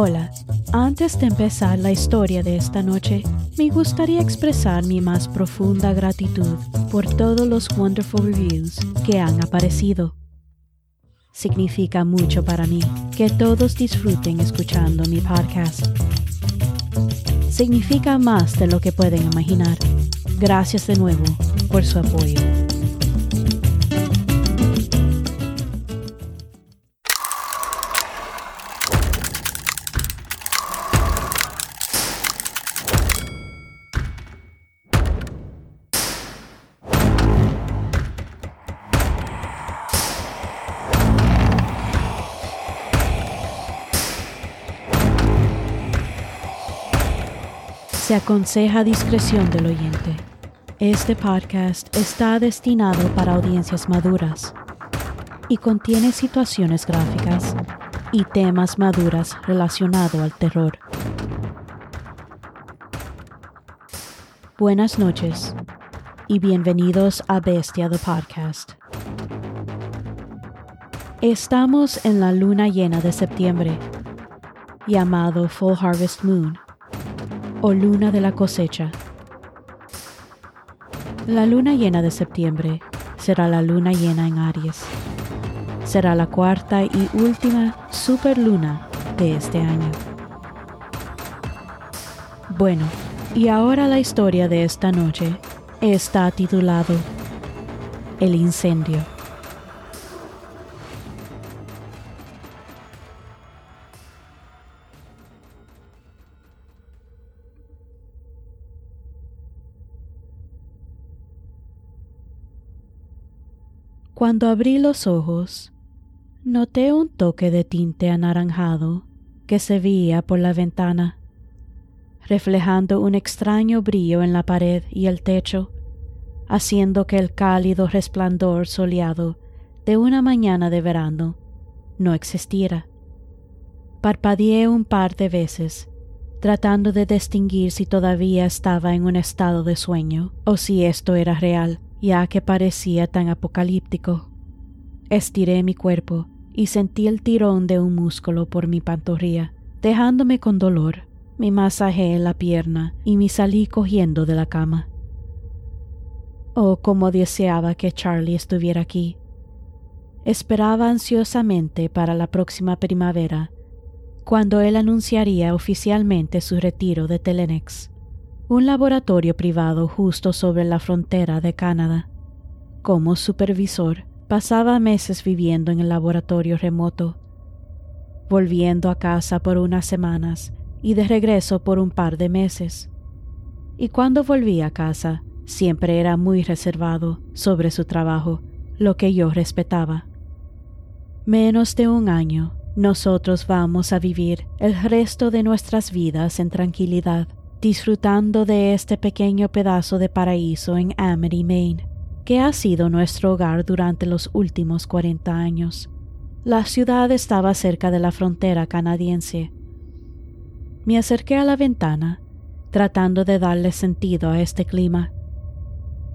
Hola, antes de empezar la historia de esta noche, me gustaría expresar mi más profunda gratitud por todos los wonderful reviews que han aparecido. Significa mucho para mí que todos disfruten escuchando mi podcast. Significa más de lo que pueden imaginar. Gracias de nuevo por su apoyo. Aconseja discreción del oyente. Este podcast está destinado para audiencias maduras y contiene situaciones gráficas y temas maduras relacionados al terror. Buenas noches y bienvenidos a Bestia the Podcast. Estamos en la luna llena de septiembre, llamado Full Harvest Moon o luna de la cosecha. La luna llena de septiembre será la luna llena en Aries. Será la cuarta y última superluna de este año. Bueno, y ahora la historia de esta noche está titulado El incendio. Cuando abrí los ojos, noté un toque de tinte anaranjado que se veía por la ventana, reflejando un extraño brillo en la pared y el techo, haciendo que el cálido resplandor soleado de una mañana de verano no existiera. Parpadeé un par de veces, tratando de distinguir si todavía estaba en un estado de sueño o si esto era real ya que parecía tan apocalíptico. Estiré mi cuerpo y sentí el tirón de un músculo por mi pantorrilla, dejándome con dolor. Me masajeé la pierna y me salí cogiendo de la cama. Oh, cómo deseaba que Charlie estuviera aquí. Esperaba ansiosamente para la próxima primavera, cuando él anunciaría oficialmente su retiro de Telenex un laboratorio privado justo sobre la frontera de Canadá. Como supervisor, pasaba meses viviendo en el laboratorio remoto, volviendo a casa por unas semanas y de regreso por un par de meses. Y cuando volvía a casa, siempre era muy reservado sobre su trabajo, lo que yo respetaba. Menos de un año, nosotros vamos a vivir el resto de nuestras vidas en tranquilidad disfrutando de este pequeño pedazo de paraíso en Amity, Maine, que ha sido nuestro hogar durante los últimos 40 años. La ciudad estaba cerca de la frontera canadiense. Me acerqué a la ventana, tratando de darle sentido a este clima.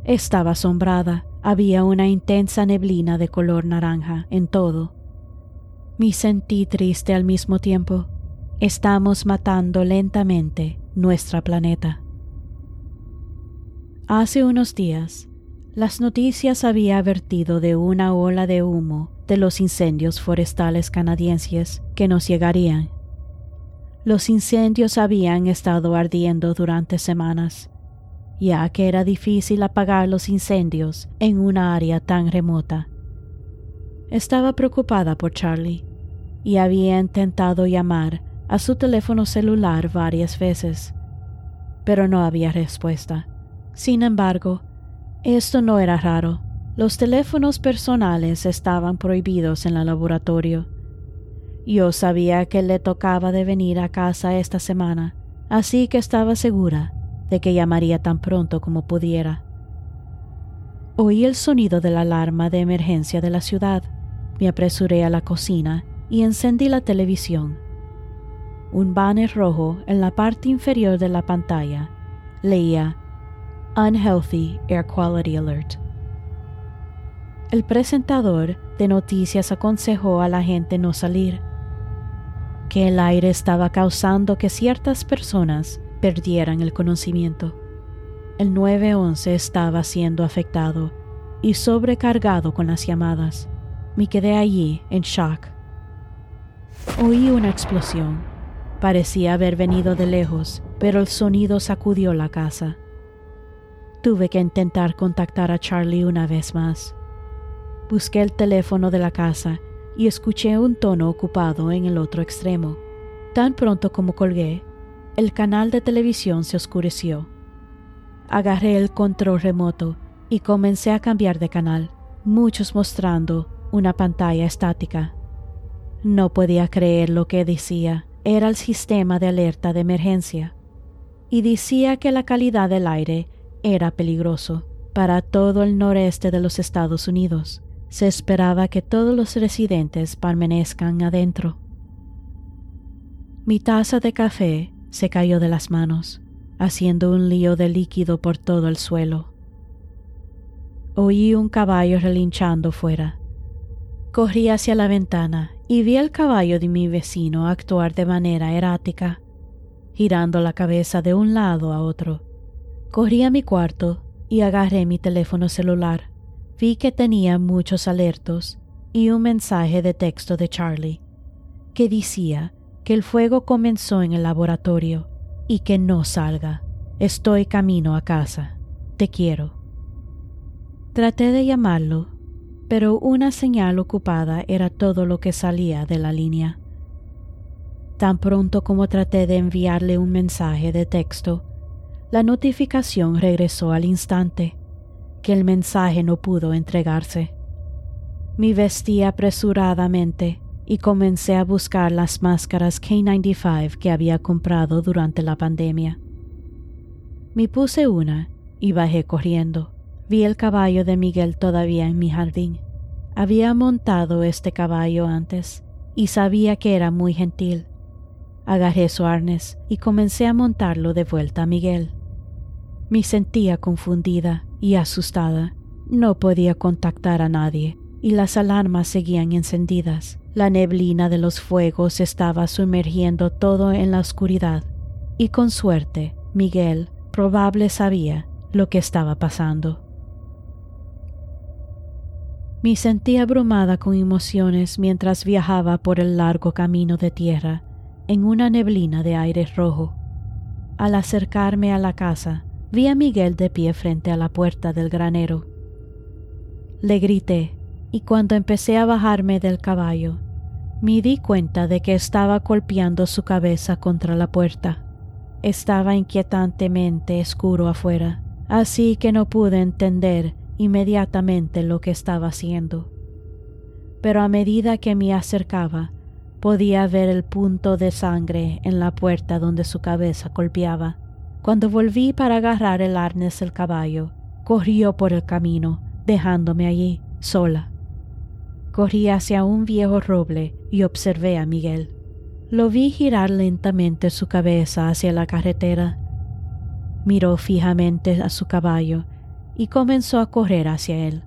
Estaba asombrada, había una intensa neblina de color naranja en todo. Me sentí triste al mismo tiempo. Estamos matando lentamente nuestra planeta. Hace unos días, las noticias había advertido de una ola de humo de los incendios forestales canadienses que nos llegarían. Los incendios habían estado ardiendo durante semanas, ya que era difícil apagar los incendios en una área tan remota. Estaba preocupada por Charlie y había intentado llamar a su teléfono celular varias veces, pero no había respuesta. Sin embargo, esto no era raro. Los teléfonos personales estaban prohibidos en el laboratorio. Yo sabía que le tocaba de venir a casa esta semana, así que estaba segura de que llamaría tan pronto como pudiera. Oí el sonido de la alarma de emergencia de la ciudad. Me apresuré a la cocina y encendí la televisión un banner rojo en la parte inferior de la pantalla leía Unhealthy Air Quality Alert. El presentador de noticias aconsejó a la gente no salir, que el aire estaba causando que ciertas personas perdieran el conocimiento. El 911 estaba siendo afectado y sobrecargado con las llamadas. Me quedé allí en shock. Oí una explosión. Parecía haber venido de lejos, pero el sonido sacudió la casa. Tuve que intentar contactar a Charlie una vez más. Busqué el teléfono de la casa y escuché un tono ocupado en el otro extremo. Tan pronto como colgué, el canal de televisión se oscureció. Agarré el control remoto y comencé a cambiar de canal, muchos mostrando una pantalla estática. No podía creer lo que decía. Era el sistema de alerta de emergencia. Y decía que la calidad del aire era peligroso para todo el noreste de los Estados Unidos se esperaba que todos los residentes permanezcan adentro. Mi taza de café se cayó de las manos, haciendo un lío de líquido por todo el suelo. Oí un caballo relinchando fuera. Corrí hacia la ventana y vi al caballo de mi vecino actuar de manera errática, girando la cabeza de un lado a otro. Corrí a mi cuarto y agarré mi teléfono celular vi que tenía muchos alertos y un mensaje de texto de Charlie que decía que el fuego comenzó en el laboratorio y que no salga. Estoy camino a casa. Te quiero. Traté de llamarlo, pero una señal ocupada era todo lo que salía de la línea. Tan pronto como traté de enviarle un mensaje de texto, la notificación regresó al instante que el mensaje no pudo entregarse. Me vestí apresuradamente y comencé a buscar las máscaras K95 que había comprado durante la pandemia. Me puse una y bajé corriendo. Vi el caballo de Miguel todavía en mi jardín. Había montado este caballo antes y sabía que era muy gentil. Agarré su arnés y comencé a montarlo de vuelta a Miguel. Me sentía confundida y asustada. No podía contactar a nadie y las alarmas seguían encendidas. La neblina de los fuegos estaba sumergiendo todo en la oscuridad y con suerte Miguel probable sabía lo que estaba pasando. Me sentí abrumada con emociones mientras viajaba por el largo camino de tierra en una neblina de aire rojo. Al acercarme a la casa, vi a Miguel de pie frente a la puerta del granero. Le grité y cuando empecé a bajarme del caballo, me di cuenta de que estaba golpeando su cabeza contra la puerta. Estaba inquietantemente oscuro afuera, así que no pude entender inmediatamente lo que estaba haciendo. Pero a medida que me acercaba, podía ver el punto de sangre en la puerta donde su cabeza golpeaba. Cuando volví para agarrar el arnés del caballo, corrió por el camino, dejándome allí, sola. Corrí hacia un viejo roble y observé a Miguel. Lo vi girar lentamente su cabeza hacia la carretera. Miró fijamente a su caballo y comenzó a correr hacia él.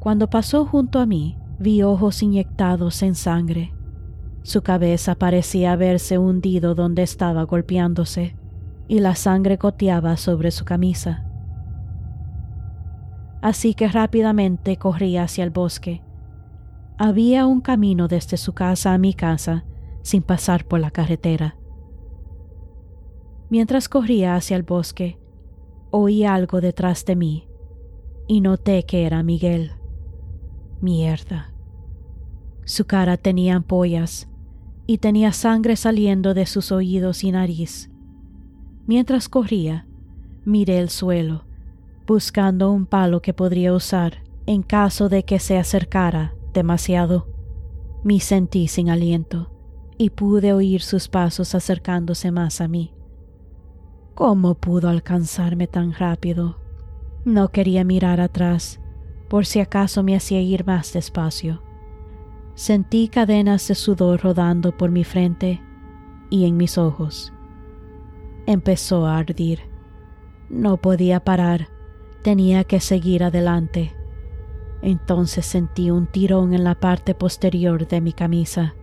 Cuando pasó junto a mí, vi ojos inyectados en sangre. Su cabeza parecía haberse hundido donde estaba golpeándose y la sangre goteaba sobre su camisa. Así que rápidamente corrí hacia el bosque. Había un camino desde su casa a mi casa sin pasar por la carretera. Mientras corría hacia el bosque, oí algo detrás de mí y noté que era Miguel. Mierda. Su cara tenía ampollas y tenía sangre saliendo de sus oídos y nariz. Mientras corría, miré el suelo, buscando un palo que podría usar en caso de que se acercara demasiado. Me sentí sin aliento y pude oír sus pasos acercándose más a mí. ¿Cómo pudo alcanzarme tan rápido? No quería mirar atrás, por si acaso me hacía ir más despacio. Sentí cadenas de sudor rodando por mi frente y en mis ojos empezó a ardir. No podía parar, tenía que seguir adelante. Entonces sentí un tirón en la parte posterior de mi camisa.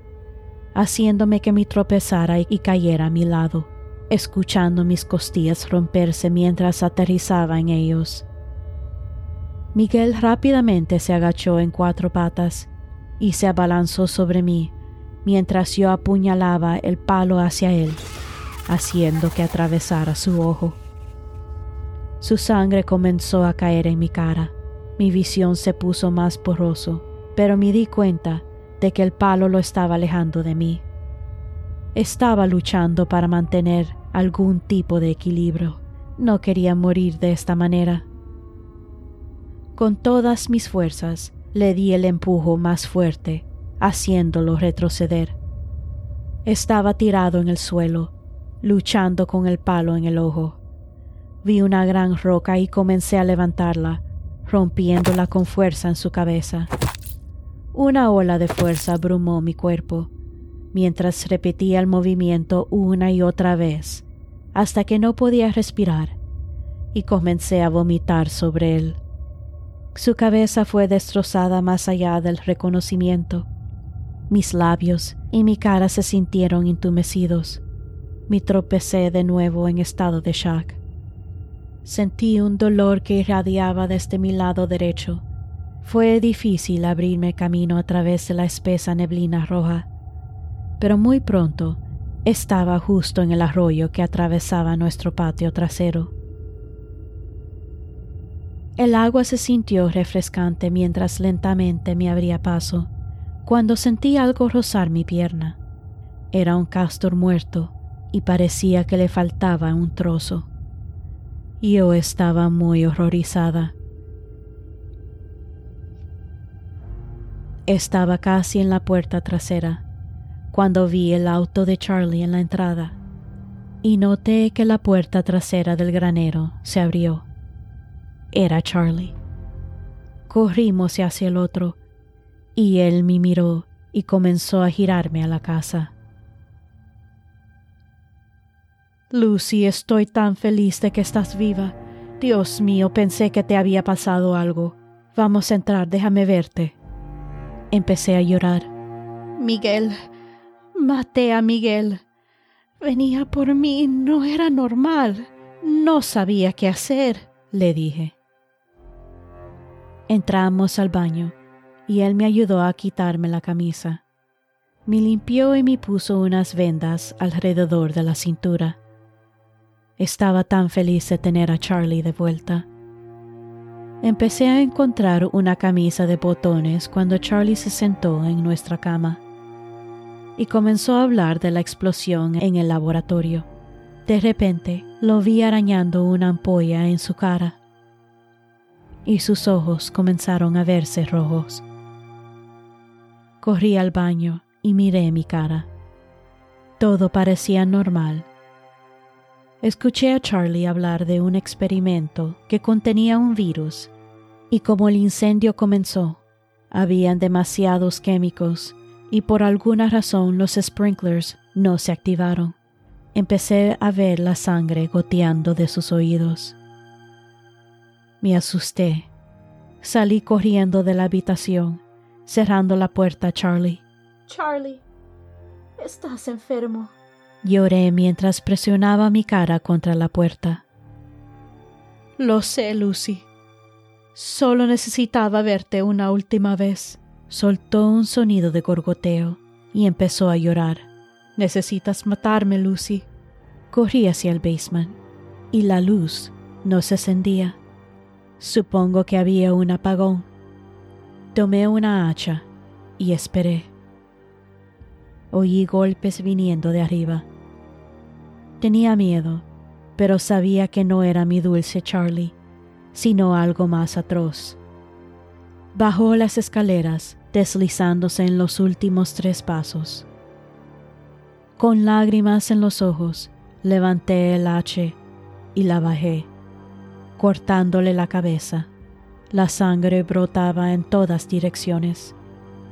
haciéndome que me tropezara y cayera a mi lado, escuchando mis costillas romperse mientras aterrizaba en ellos. Miguel rápidamente se agachó en cuatro patas y se abalanzó sobre mí mientras yo apuñalaba el palo hacia él, haciendo que atravesara su ojo. Su sangre comenzó a caer en mi cara. Mi visión se puso más borroso, pero me di cuenta de que el palo lo estaba alejando de mí. Estaba luchando para mantener algún tipo de equilibrio. No quería morir de esta manera. Con todas mis fuerzas le di el empujo más fuerte, haciéndolo retroceder. Estaba tirado en el suelo, luchando con el palo en el ojo. Vi una gran roca y comencé a levantarla, rompiéndola con fuerza en su cabeza. Una ola de fuerza abrumó mi cuerpo, mientras repetía el movimiento una y otra vez, hasta que no podía respirar, y comencé a vomitar sobre él. Su cabeza fue destrozada más allá del reconocimiento. Mis labios y mi cara se sintieron entumecidos. Me tropecé de nuevo en estado de shock. Sentí un dolor que irradiaba desde mi lado derecho fue difícil abrirme camino a través de la espesa neblina roja, pero muy pronto estaba justo en el arroyo que atravesaba nuestro patio trasero. El agua se sintió refrescante mientras lentamente me abría paso, cuando sentí algo rozar mi pierna. Era un castor muerto y parecía que le faltaba un trozo. Yo estaba muy horrorizada Estaba casi en la puerta trasera cuando vi el auto de Charlie en la entrada y noté que la puerta trasera del granero se abrió. Era Charlie. Corrimos hacia el otro y él me miró y comenzó a girarme a la casa. Lucy, estoy tan feliz de que estás viva. Dios mío, pensé que te había pasado algo. Vamos a entrar, déjame verte. Empecé a llorar. Miguel, maté a Miguel. Venía por mí, no era normal. No sabía qué hacer, le dije. Entramos al baño y él me ayudó a quitarme la camisa. Me limpió y me puso unas vendas alrededor de la cintura. Estaba tan feliz de tener a Charlie de vuelta. Empecé a encontrar una camisa de botones cuando Charlie se sentó en nuestra cama y comenzó a hablar de la explosión en el laboratorio. De repente lo vi arañando una ampolla en su cara y sus ojos comenzaron a verse rojos. Corrí al baño y miré mi cara. Todo parecía normal Escuché a Charlie hablar de un experimento que contenía un virus y como el incendio comenzó, habían demasiados químicos y por alguna razón los sprinklers no se activaron. Empecé a ver la sangre goteando de sus oídos. Me asusté. Salí corriendo de la habitación, cerrando la puerta a Charlie. Charlie, estás enfermo. Lloré mientras presionaba mi cara contra la puerta. Lo sé, Lucy. Solo necesitaba verte una última vez. Soltó un sonido de gorgoteo y empezó a llorar. Necesitas matarme, Lucy. Corrí hacia el basement y la luz no se encendía. Supongo que había un apagón. Tomé una hacha y esperé. Oí golpes viniendo de arriba. Tenía miedo, pero sabía que no era mi dulce Charlie, sino algo más atroz. Bajó las escaleras, deslizándose en los últimos tres pasos. Con lágrimas en los ojos, levanté el hache y la bajé, cortándole la cabeza. La sangre brotaba en todas direcciones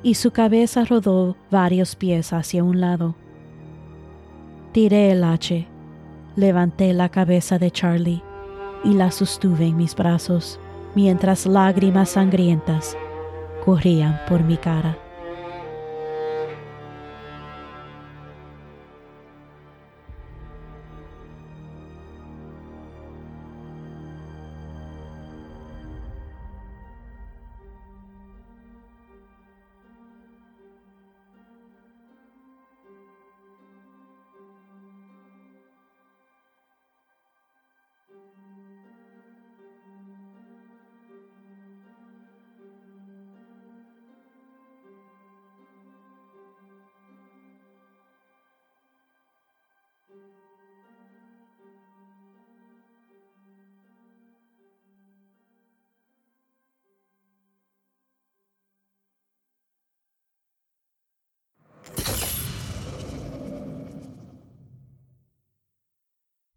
y su cabeza rodó varios pies hacia un lado. Tiré el hache, levanté la cabeza de Charlie y la sostuve en mis brazos mientras lágrimas sangrientas corrían por mi cara.